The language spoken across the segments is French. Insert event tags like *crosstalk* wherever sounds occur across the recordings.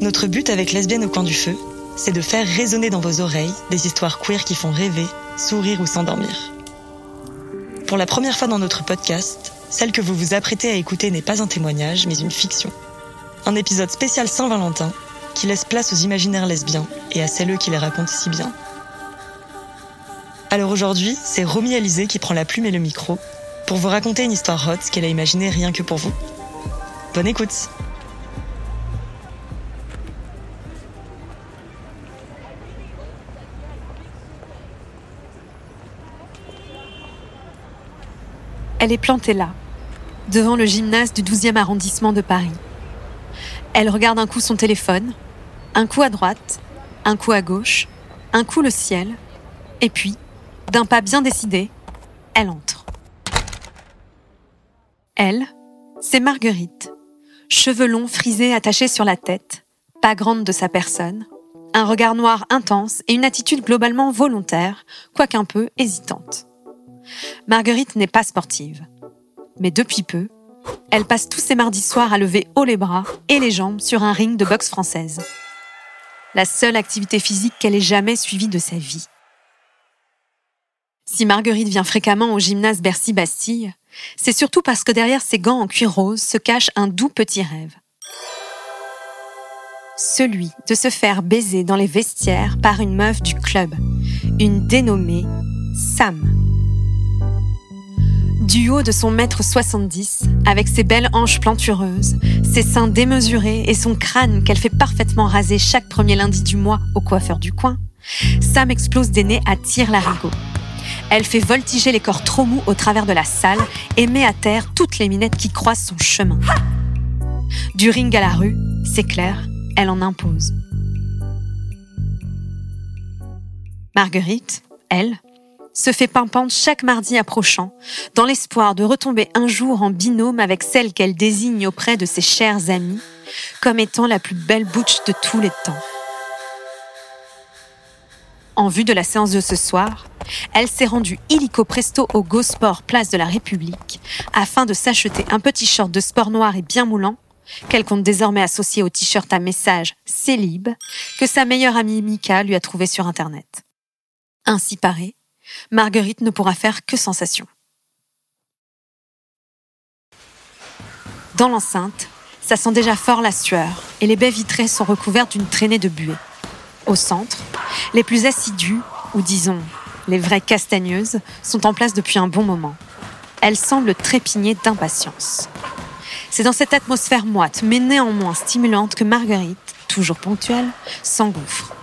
Notre but avec Lesbienne au coin du feu, c'est de faire résonner dans vos oreilles des histoires queer qui font rêver, sourire ou s'endormir. Pour la première fois dans notre podcast, celle que vous vous apprêtez à écouter n'est pas un témoignage, mais une fiction. Un épisode spécial Saint-Valentin qui laisse place aux imaginaires lesbiens et à celles qui les racontent si bien. Alors aujourd'hui, c'est Romy Alizé qui prend la plume et le micro pour vous raconter une histoire hot qu'elle a imaginée rien que pour vous. Bonne écoute Elle est plantée là, devant le gymnase du 12e arrondissement de Paris. Elle regarde un coup son téléphone, un coup à droite, un coup à gauche, un coup le ciel, et puis, d'un pas bien décidé, elle entre. Elle, c'est Marguerite, cheveux longs frisés attachés sur la tête, pas grande de sa personne, un regard noir intense et une attitude globalement volontaire, quoique un peu hésitante. Marguerite n'est pas sportive. Mais depuis peu, elle passe tous ses mardis soirs à lever haut les bras et les jambes sur un ring de boxe française. La seule activité physique qu'elle ait jamais suivie de sa vie. Si Marguerite vient fréquemment au gymnase Bercy-Bastille, c'est surtout parce que derrière ses gants en cuir rose se cache un doux petit rêve. Celui de se faire baiser dans les vestiaires par une meuf du club, une dénommée Sam. Du haut de son mètre 70, avec ses belles hanches plantureuses, ses seins démesurés et son crâne qu'elle fait parfaitement raser chaque premier lundi du mois au coiffeur du coin, Sam explose des nez à tir larigot. Elle fait voltiger les corps trop mous au travers de la salle et met à terre toutes les minettes qui croisent son chemin. Du ring à la rue, c'est clair, elle en impose. Marguerite, elle, se fait pimpante chaque mardi approchant, dans l'espoir de retomber un jour en binôme avec celle qu'elle désigne auprès de ses chers amis, comme étant la plus belle bouche de tous les temps. En vue de la séance de ce soir, elle s'est rendue illico presto au Go Sport Place de la République afin de s'acheter un petit short de sport noir et bien moulant, qu'elle compte désormais associer au t-shirt à message Célib que sa meilleure amie Mika lui a trouvé sur Internet. Ainsi paré, Marguerite ne pourra faire que sensation. Dans l'enceinte, ça sent déjà fort la sueur et les baies vitrées sont recouvertes d'une traînée de buée. Au centre, les plus assidus, ou disons les vraies castagneuses, sont en place depuis un bon moment. Elles semblent trépigner d'impatience. C'est dans cette atmosphère moite, mais néanmoins stimulante, que Marguerite, toujours ponctuelle, s'engouffre.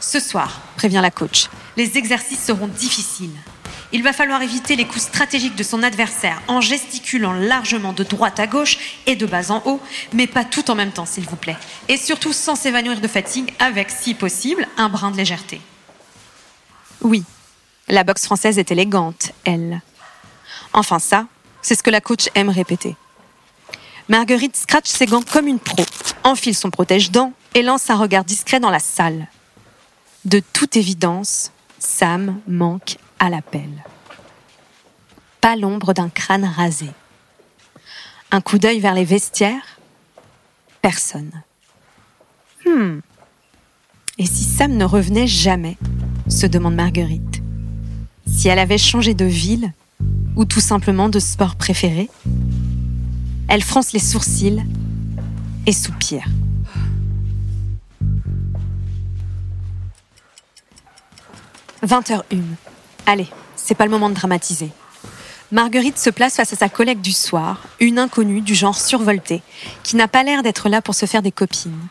Ce soir, prévient la coach, les exercices seront difficiles. Il va falloir éviter les coups stratégiques de son adversaire en gesticulant largement de droite à gauche et de bas en haut, mais pas tout en même temps, s'il vous plaît. Et surtout sans s'évanouir de fatigue avec, si possible, un brin de légèreté. Oui, la boxe française est élégante, elle. Enfin ça, c'est ce que la coach aime répéter. Marguerite scratch ses gants comme une pro, enfile son protège-dents et lance un regard discret dans la salle. De toute évidence, Sam manque à l'appel. Pas l'ombre d'un crâne rasé. Un coup d'œil vers les vestiaires? Personne. Hmm. Et si Sam ne revenait jamais? se demande Marguerite. Si elle avait changé de ville ou tout simplement de sport préféré? Elle fronce les sourcils et soupire. 20h01. Allez, c'est pas le moment de dramatiser. Marguerite se place face à sa collègue du soir, une inconnue du genre survolté, qui n'a pas l'air d'être là pour se faire des copines.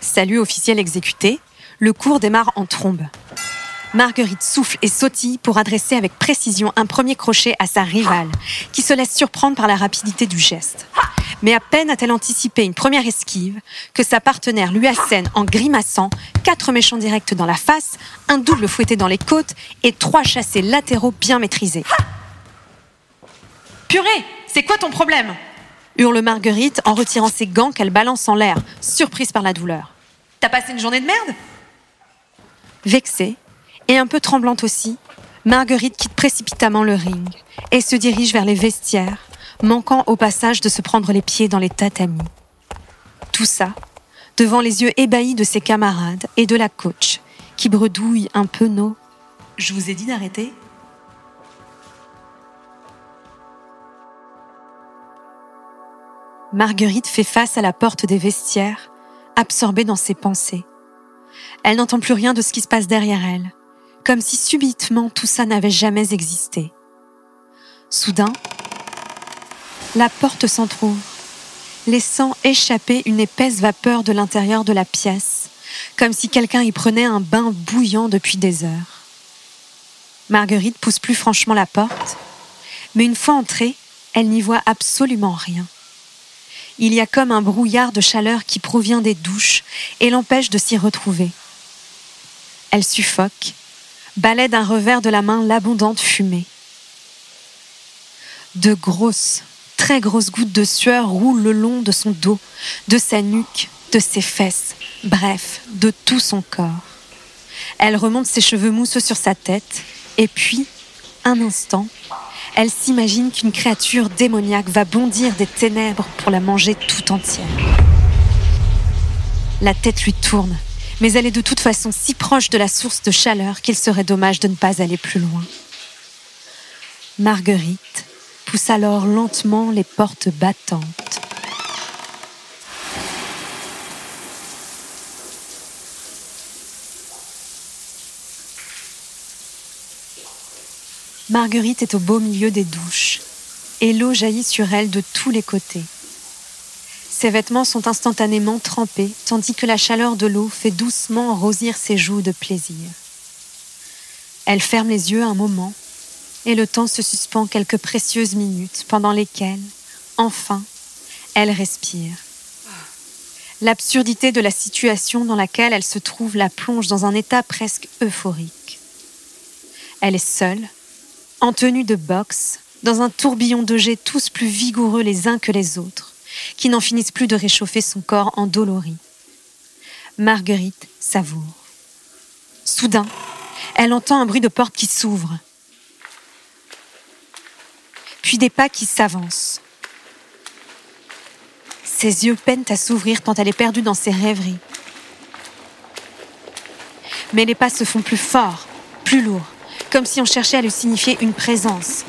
Salut officiel exécuté, le cours démarre en trombe. Marguerite souffle et sautille pour adresser avec précision un premier crochet à sa rivale, qui se laisse surprendre par la rapidité du geste. Mais à peine a-t-elle anticipé une première esquive que sa partenaire lui assène en grimaçant quatre méchants directs dans la face, un double fouetté dans les côtes et trois chassés latéraux bien maîtrisés. Purée, c'est quoi ton problème? hurle Marguerite en retirant ses gants qu'elle balance en l'air, surprise par la douleur. T'as passé une journée de merde? Vexée, et un peu tremblante aussi, Marguerite quitte précipitamment le ring et se dirige vers les vestiaires, manquant au passage de se prendre les pieds dans les tatamis. Tout ça devant les yeux ébahis de ses camarades et de la coach, qui bredouille un peu nos Je vous ai dit d'arrêter Marguerite fait face à la porte des vestiaires, absorbée dans ses pensées. Elle n'entend plus rien de ce qui se passe derrière elle, comme si subitement tout ça n'avait jamais existé. Soudain, la porte s'entr'ouvre, laissant échapper une épaisse vapeur de l'intérieur de la pièce, comme si quelqu'un y prenait un bain bouillant depuis des heures. Marguerite pousse plus franchement la porte, mais une fois entrée, elle n'y voit absolument rien il y a comme un brouillard de chaleur qui provient des douches et l'empêche de s'y retrouver. Elle suffoque, balaie d'un revers de la main l'abondante fumée. De grosses, très grosses gouttes de sueur roulent le long de son dos, de sa nuque, de ses fesses, bref, de tout son corps. Elle remonte ses cheveux mousseux sur sa tête, et puis, un instant, elle s'imagine qu'une créature démoniaque va bondir des ténèbres pour la manger tout entière. La tête lui tourne, mais elle est de toute façon si proche de la source de chaleur qu'il serait dommage de ne pas aller plus loin. Marguerite pousse alors lentement les portes battantes. Marguerite est au beau milieu des douches et l'eau jaillit sur elle de tous les côtés. Ses vêtements sont instantanément trempés tandis que la chaleur de l'eau fait doucement rosir ses joues de plaisir. Elle ferme les yeux un moment et le temps se suspend quelques précieuses minutes pendant lesquelles, enfin, elle respire. L'absurdité de la situation dans laquelle elle se trouve la plonge dans un état presque euphorique. Elle est seule, en tenue de boxe, dans un tourbillon de jets tous plus vigoureux les uns que les autres, qui n'en finissent plus de réchauffer son corps endolori. Marguerite savoure. Soudain, elle entend un bruit de porte qui s'ouvre, puis des pas qui s'avancent. Ses yeux peinent à s'ouvrir tant elle est perdue dans ses rêveries. Mais les pas se font plus forts, plus lourds, comme si on cherchait à lui signifier une présence.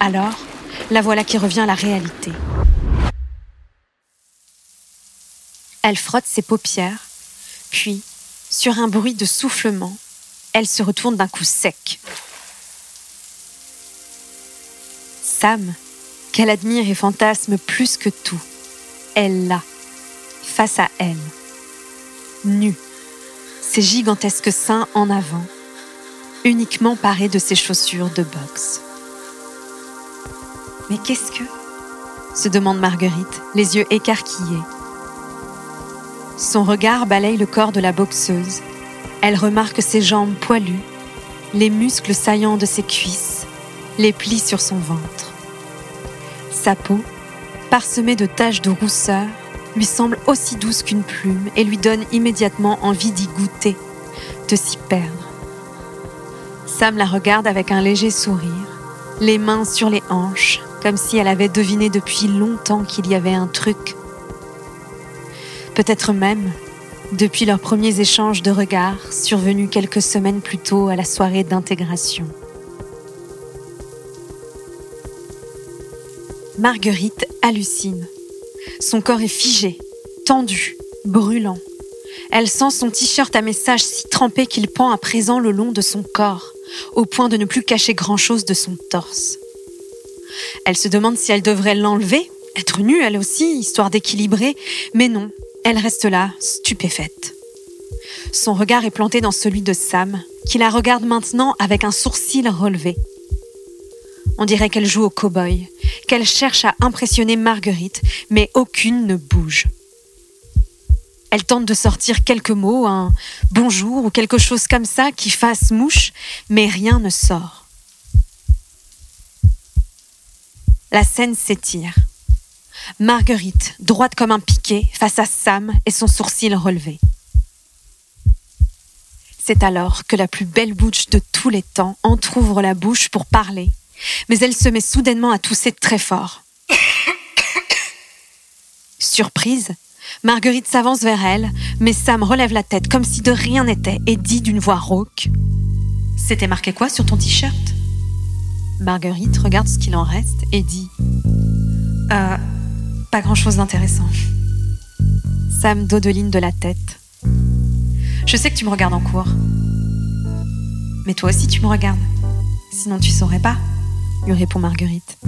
Alors, la voilà qui revient à la réalité. Elle frotte ses paupières, puis, sur un bruit de soufflement, elle se retourne d'un coup sec. Qu'elle admire et fantasme plus que tout, elle l'a, face à elle, nue, ses gigantesques seins en avant, uniquement paré de ses chaussures de boxe. Mais qu'est-ce que se demande Marguerite, les yeux écarquillés. Son regard balaye le corps de la boxeuse. Elle remarque ses jambes poilues, les muscles saillants de ses cuisses, les plis sur son ventre. Sa peau, parsemée de taches de rousseur, lui semble aussi douce qu'une plume et lui donne immédiatement envie d'y goûter, de s'y perdre. Sam la regarde avec un léger sourire, les mains sur les hanches, comme si elle avait deviné depuis longtemps qu'il y avait un truc. Peut-être même depuis leurs premiers échanges de regards survenus quelques semaines plus tôt à la soirée d'intégration. Marguerite hallucine. Son corps est figé, tendu, brûlant. Elle sent son t-shirt à message si trempé qu'il pend à présent le long de son corps au point de ne plus cacher grand-chose de son torse. Elle se demande si elle devrait l'enlever, être nue elle aussi, histoire d'équilibrer, mais non, elle reste là, stupéfaite. Son regard est planté dans celui de Sam, qui la regarde maintenant avec un sourcil relevé. On dirait qu'elle joue au cow-boy, qu'elle cherche à impressionner Marguerite, mais aucune ne bouge. Elle tente de sortir quelques mots, un bonjour ou quelque chose comme ça qui fasse mouche, mais rien ne sort. La scène s'étire. Marguerite, droite comme un piquet, face à Sam et son sourcil relevé. C'est alors que la plus belle bouche de tous les temps entr'ouvre la bouche pour parler, mais elle se met soudainement à tousser très fort. *coughs* Surprise, Marguerite s'avance vers elle, mais Sam relève la tête comme si de rien n'était et dit d'une voix rauque C'était marqué quoi sur ton t-shirt? Marguerite regarde ce qu'il en reste et dit Euh, pas grand-chose d'intéressant. Sam dodeline de la tête. Je sais que tu me regardes en cours. Mais toi aussi tu me regardes. Sinon tu saurais pas, lui répond Marguerite.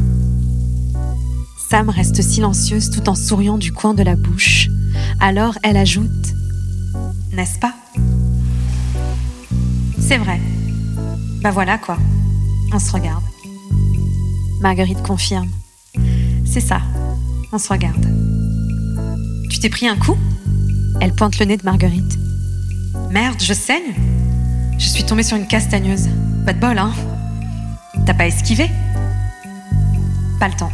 Sam reste silencieuse tout en souriant du coin de la bouche. Alors elle ajoute N'est-ce pas? C'est vrai. Bah voilà quoi. On se regarde. Marguerite confirme. C'est ça. On se regarde. Tu t'es pris un coup? Elle pointe le nez de Marguerite. Merde, je saigne? Je suis tombée sur une castagneuse. Pas de bol, hein? T'as pas esquivé? Pas le temps.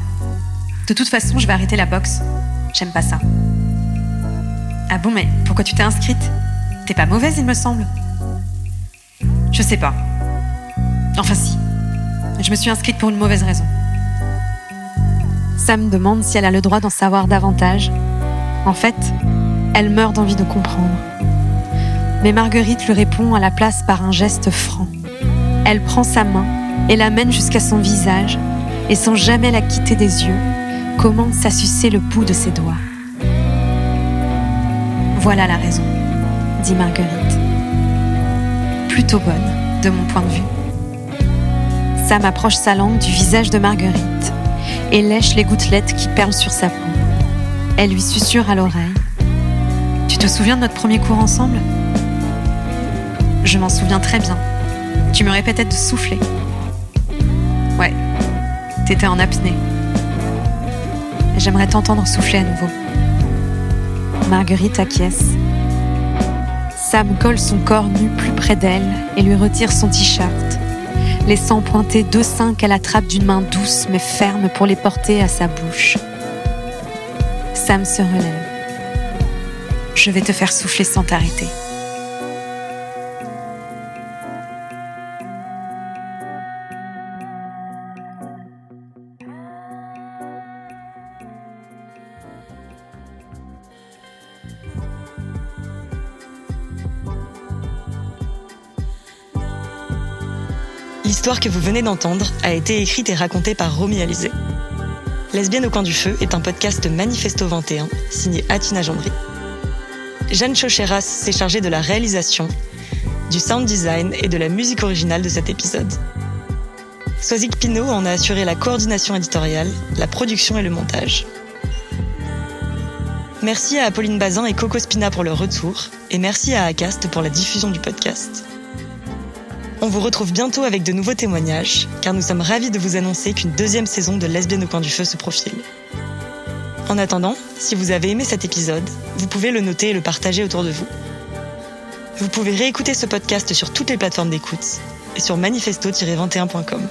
De toute façon, je vais arrêter la boxe. J'aime pas ça. Ah bon, mais pourquoi tu t'es inscrite? T'es pas mauvaise, il me semble. Je sais pas. Enfin si. Je me suis inscrite pour une mauvaise raison. Sam demande si elle a le droit d'en savoir davantage. En fait, elle meurt d'envie de comprendre. Mais Marguerite lui répond à la place par un geste franc. Elle prend sa main et l'amène jusqu'à son visage et sans jamais la quitter des yeux, commence à sucer le bout de ses doigts. Voilà la raison, dit Marguerite. Plutôt bonne, de mon point de vue. Sam approche sa langue du visage de Marguerite et lèche les gouttelettes qui perlent sur sa peau. Elle lui susurre à l'oreille. Tu te souviens de notre premier cours ensemble? Je m'en souviens très bien. Tu me répétais de souffler. Ouais, t'étais en apnée. J'aimerais t'entendre souffler à nouveau. Marguerite acquiesce. Sam colle son corps nu plus près d'elle et lui retire son t-shirt, laissant pointer deux seins qu'elle attrape d'une main douce mais ferme pour les porter à sa bouche. Sam se relève. Je vais te faire souffler sans t'arrêter. L'histoire que vous venez d'entendre a été écrite et racontée par Romy Alizé. Lesbienne au coin du feu est un podcast Manifesto 21 signé Atina Gendry. Jeanne Chocheras s'est chargée de la réalisation, du sound design et de la musique originale de cet épisode. Sozik Pinault en a assuré la coordination éditoriale, la production et le montage. Merci à Apolline Bazin et Coco Spina pour leur retour, et merci à Acast pour la diffusion du podcast. On vous retrouve bientôt avec de nouveaux témoignages, car nous sommes ravis de vous annoncer qu'une deuxième saison de Lesbienne au coin du feu se profile. En attendant, si vous avez aimé cet épisode, vous pouvez le noter et le partager autour de vous. Vous pouvez réécouter ce podcast sur toutes les plateformes d'écoute et sur manifesto-21.com.